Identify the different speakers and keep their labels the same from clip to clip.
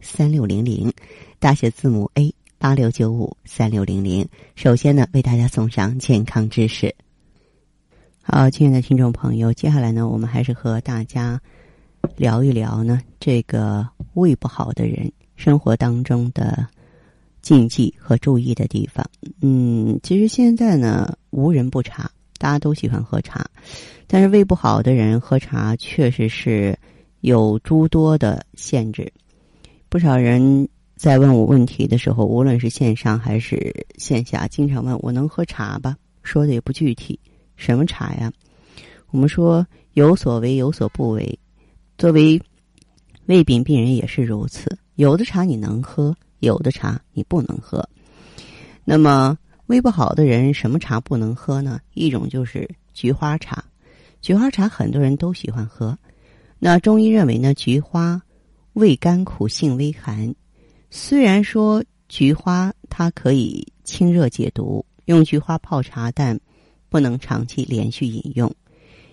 Speaker 1: 三六零零，大写字母 A 八六九五三六零零。首先呢，为大家送上健康知识。好，亲爱的听众朋友，接下来呢，我们还是和大家聊一聊呢，这个胃不好的人生活当中的禁忌和注意的地方。嗯，其实现在呢，无人不茶。大家都喜欢喝茶，但是胃不好的人喝茶确实是有诸多的限制。不少人在问我问题的时候，无论是线上还是线下，经常问我能喝茶吧？说的也不具体，什么茶呀？我们说有所为有所不为，作为胃病病人也是如此。有的茶你能喝，有的茶你不能喝。那么。胃不好的人，什么茶不能喝呢？一种就是菊花茶，菊花茶很多人都喜欢喝。那中医认为呢，菊花味甘苦，性微寒。虽然说菊花它可以清热解毒，用菊花泡茶，但不能长期连续饮用，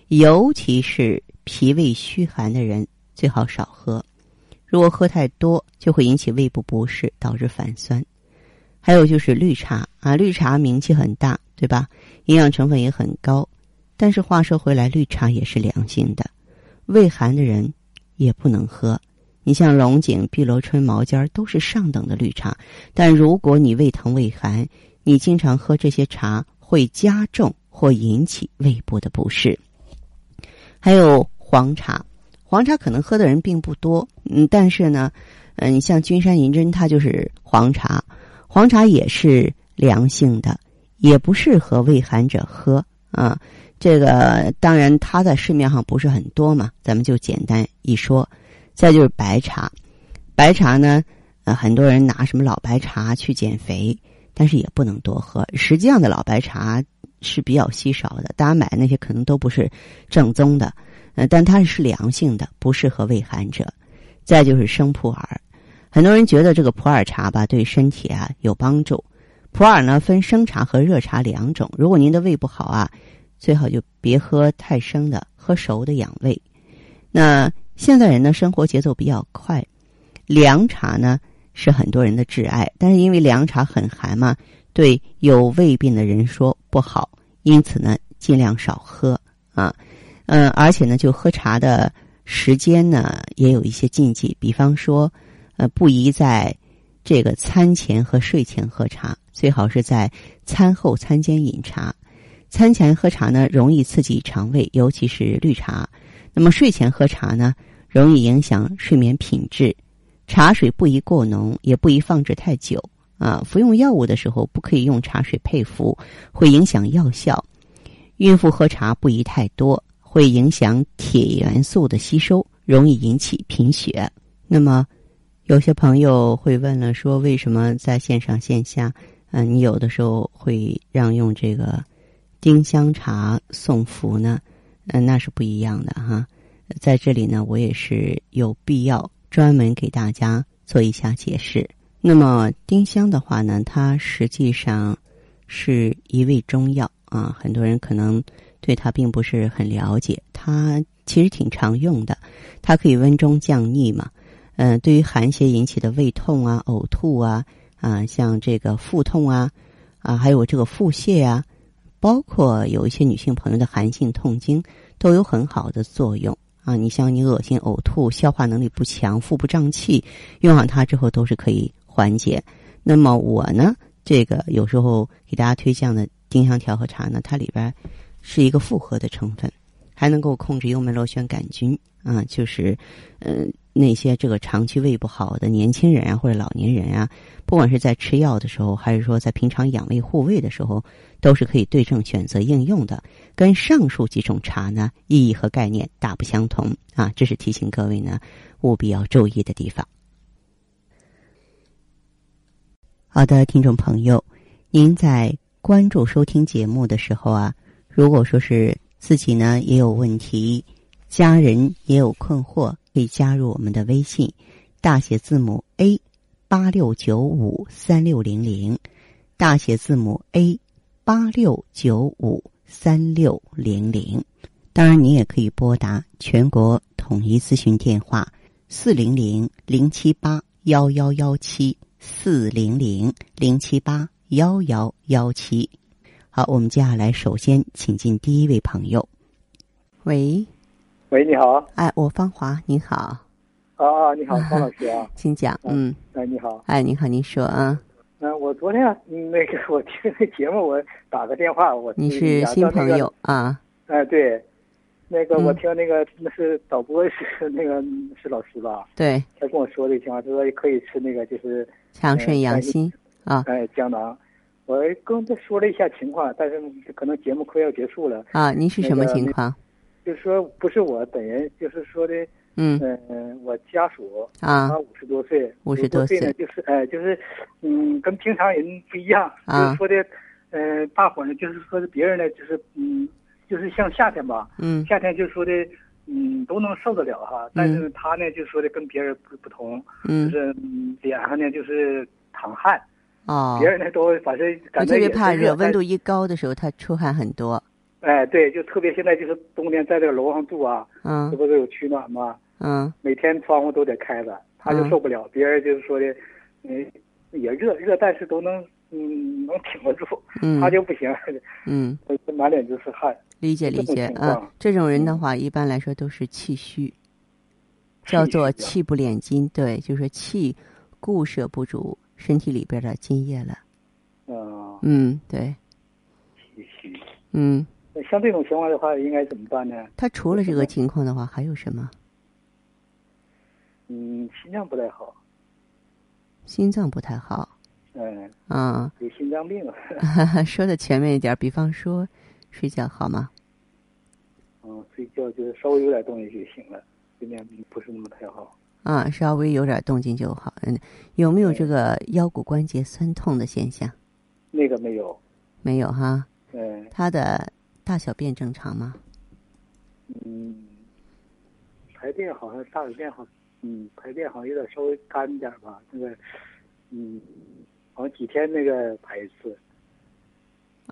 Speaker 1: 尤其是脾胃虚寒的人最好少喝。如果喝太多，就会引起胃部不适，导致反酸。还有就是绿茶啊，绿茶名气很大，对吧？营养成分也很高，但是话说回来，绿茶也是凉性的，胃寒的人也不能喝。你像龙井、碧螺春、毛尖都是上等的绿茶，但如果你胃疼、胃寒，你经常喝这些茶，会加重或引起胃部的不适。还有黄茶，黄茶可能喝的人并不多，嗯，但是呢，嗯，你像君山银针，它就是黄茶。黄茶也是凉性的，也不适合胃寒者喝啊。这个当然它在市面上不是很多嘛，咱们就简单一说。再就是白茶，白茶呢，呃，很多人拿什么老白茶去减肥，但是也不能多喝。实际上的老白茶是比较稀少的，大家买的那些可能都不是正宗的，呃，但它是凉性的，不适合胃寒者。再就是生普洱。很多人觉得这个普洱茶吧对身体啊有帮助。普洱呢分生茶和热茶两种。如果您的胃不好啊，最好就别喝太生的，喝熟的养胃。那现在人呢生活节奏比较快，凉茶呢是很多人的挚爱，但是因为凉茶很寒嘛，对有胃病的人说不好，因此呢尽量少喝啊。嗯，而且呢就喝茶的时间呢也有一些禁忌，比方说。呃，不宜在这个餐前和睡前喝茶，最好是在餐后、餐间饮茶。餐前喝茶呢，容易刺激肠胃，尤其是绿茶。那么睡前喝茶呢，容易影响睡眠品质。茶水不宜过浓，也不宜放置太久。啊，服用药物的时候不可以用茶水配服，会影响药效。孕妇喝茶不宜太多，会影响铁元素的吸收，容易引起贫血。那么。有些朋友会问了，说为什么在线上线下，嗯，你有的时候会让用这个丁香茶送服呢？嗯，那是不一样的哈。在这里呢，我也是有必要专门给大家做一下解释。那么丁香的话呢，它实际上是一味中药啊，很多人可能对它并不是很了解。它其实挺常用的，它可以温中降逆嘛。嗯，对于寒邪引起的胃痛啊、呕吐啊、啊，像这个腹痛啊、啊，还有这个腹泻啊，包括有一些女性朋友的寒性痛经，都有很好的作用啊。你像你恶心、呕吐、消化能力不强、腹部胀气，用上它之后都是可以缓解。那么我呢，这个有时候给大家推荐的丁香调和茶呢，它里边是一个复合的成分，还能够控制幽门螺旋杆菌啊，就是嗯。那些这个长期胃不好的年轻人啊，或者老年人啊，不管是在吃药的时候，还是说在平常养胃护胃的时候，都是可以对症选择应用的。跟上述几种茶呢，意义和概念大不相同啊，这是提醒各位呢务必要注意的地方。好的，听众朋友，您在关注收听节目的时候啊，如果说是自己呢也有问题，家人也有困惑，可以加入我们的微信，大写字母 A 八六九五三六零零，大写字母 A 八六九五三六零零。当然，你也可以拨打全国统一咨询电话四零零零七八幺幺幺七。四零零零七八幺幺幺七，好，我们接下来首先请进第一位朋友。喂，
Speaker 2: 喂，你好。
Speaker 1: 哎，我方华，您好。
Speaker 2: 啊，你好，方老师啊，
Speaker 1: 请讲。嗯，
Speaker 2: 哎，你好。
Speaker 1: 哎，你好，您说啊。
Speaker 2: 嗯，我昨天那个我听那节目，我打个电话，我
Speaker 1: 你是新朋友啊？
Speaker 2: 哎，对。那个我听那个那是导播是那个是老师吧？
Speaker 1: 对。
Speaker 2: 他跟我说的情况，他说可以吃那个就是
Speaker 1: 强肾养心啊。
Speaker 2: 哎，胶囊。我跟他说了一下情况，但是可能节目快要结束了。
Speaker 1: 啊，您是什么情况？
Speaker 2: 就是说不是我本人，就是说的，
Speaker 1: 嗯
Speaker 2: 嗯，我家属
Speaker 1: 啊，
Speaker 2: 他五十多岁，
Speaker 1: 五十多
Speaker 2: 岁呢，就是哎，就是嗯，跟平常人不一样，就是说的，嗯，大伙呢，就是说的别人呢，就是嗯。就是像夏天吧，
Speaker 1: 嗯，
Speaker 2: 夏天就说的，嗯，都能受得了哈。但是他呢，就说的跟别人不不同，
Speaker 1: 嗯，
Speaker 2: 就是脸上呢就是淌汗，
Speaker 1: 哦，
Speaker 2: 别人呢都反正感觉
Speaker 1: 特别怕热，温度一高的时候他出汗很多。
Speaker 2: 哎，对，就特别现在就是冬天在这个楼上住啊，
Speaker 1: 嗯，
Speaker 2: 这不是有取暖吗？
Speaker 1: 嗯，
Speaker 2: 每天窗户都得开着，他就受不了。别人就是说的，嗯，也热热，但是都能嗯能挺得住，他就不行，
Speaker 1: 嗯，
Speaker 2: 满脸就是汗。
Speaker 1: 理解理解啊，这种人的话，一般来说都是气虚，叫做气不敛筋，对，就是气固摄不足身体里边的津液了。
Speaker 2: 嗯
Speaker 1: 嗯，对。
Speaker 2: 气虚。
Speaker 1: 嗯。
Speaker 2: 像这种情况的话，应该怎么办呢？
Speaker 1: 他除了这个情况的话，还有什么？
Speaker 2: 嗯，心脏不太好。
Speaker 1: 心脏不太好。
Speaker 2: 嗯。
Speaker 1: 啊。
Speaker 2: 有心脏病。
Speaker 1: 说的全面一点，比方说。睡觉好吗？
Speaker 2: 嗯，睡觉就是稍微有点动静就行了，睡眠不是那么太好。
Speaker 1: 啊，稍微有点动静就好。嗯，有没有这个腰骨关节酸痛的现象？
Speaker 2: 那个没有。
Speaker 1: 没有哈。
Speaker 2: 嗯。
Speaker 1: 他的大小便正常吗？
Speaker 2: 嗯，排便好像大小便好，嗯，排便好像有点稍微干点吧。那个，嗯，好像几天那个排一次。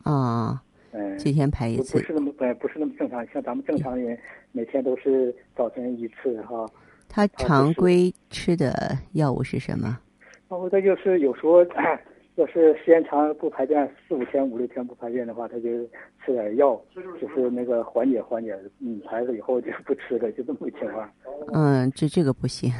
Speaker 1: 啊。
Speaker 2: 嗯，
Speaker 1: 几天排一次，
Speaker 2: 不是那么呃，不是那么正常。像咱们正常人，每天都是早晨一次哈。
Speaker 1: 他常规吃的药物是什么？
Speaker 2: 然后他就是有时候，要是时间长不排便，四五天、五六天不排便的话，他就吃点药，就是那个缓解缓解。嗯，排了以后就不吃了，就这么个情况。
Speaker 1: 嗯，这这个不行。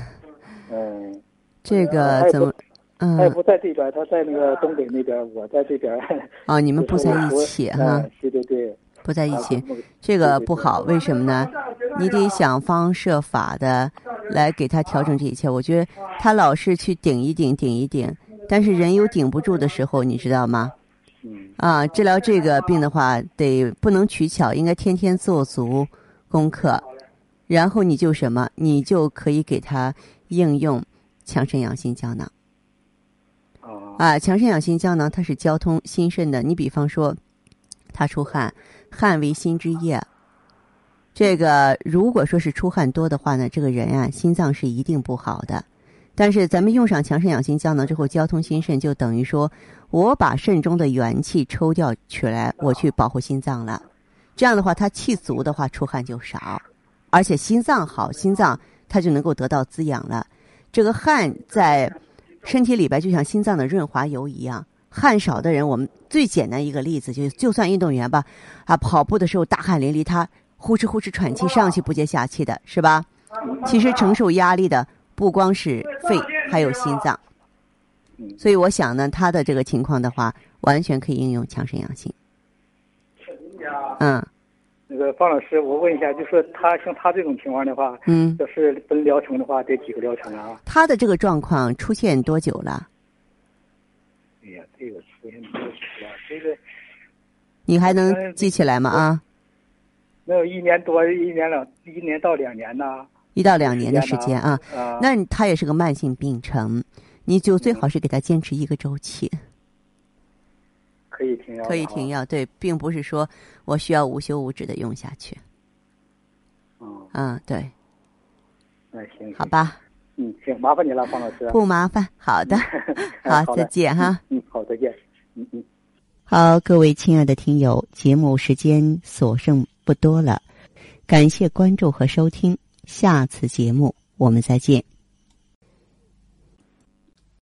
Speaker 2: 嗯，
Speaker 1: 这个怎么？嗯，
Speaker 2: 他也不在这边，他在那个东北那边，我在这边。
Speaker 1: 哦，你们不在一起哈？
Speaker 2: 对对对，
Speaker 1: 不在一起，这个不好。为什么呢？你得想方设法的来给他调整这一切。我觉得他老是去顶一顶，顶一顶，但是人有顶不住的时候，你知道吗？
Speaker 2: 嗯。
Speaker 1: 啊，治疗这个病的话，得不能取巧，应该天天做足功课，然后你就什么，你就可以给他应用强肾养心胶囊。啊，强肾养心胶囊它是交通心肾的。你比方说，他出汗，汗为心之液。这个如果说是出汗多的话呢，这个人啊，心脏是一定不好的。但是咱们用上强肾养心胶囊之后，交通心肾就等于说我把肾中的元气抽掉取来，我去保护心脏了。这样的话，它气足的话，出汗就少，而且心脏好，心脏它就能够得到滋养了。这个汗在。身体里边就像心脏的润滑油一样，汗少的人，我们最简单一个例子就就算运动员吧，啊，跑步的时候大汗淋漓，他呼哧呼哧喘气，上气不接下气的是吧？其实承受压力的不光是肺，还有心脏。所以我想呢，他的这个情况的话，完全可以应用强肾养心。嗯。
Speaker 2: 那个方老师，我问一下，就说他像他这种情况的话，
Speaker 1: 嗯，
Speaker 2: 要是分疗程的话，得几个疗程啊？
Speaker 1: 他的这个状况出现多久了？
Speaker 2: 哎呀，这个出现多久了？这个
Speaker 1: 你还能记起来吗？啊？
Speaker 2: 能有一年多，一年两，一年到两年呢？
Speaker 1: 一到两年的时间啊。
Speaker 2: 啊。
Speaker 1: 那他也是个慢性病程，你就最好是给他坚持一个周期。
Speaker 2: 可以停药，
Speaker 1: 可以停药，对，并不是说我需要无休无止的用下去。
Speaker 2: 哦，
Speaker 1: 嗯，对。
Speaker 2: 那行，
Speaker 1: 好吧。
Speaker 2: 嗯，行，麻烦你了，方老师。
Speaker 1: 不麻烦，好的，好，再见哈。
Speaker 2: 嗯，好，再见。嗯嗯。
Speaker 1: 好，各位亲爱的听友，节目时间所剩不多了，感谢关注和收听，下次节目我们再见。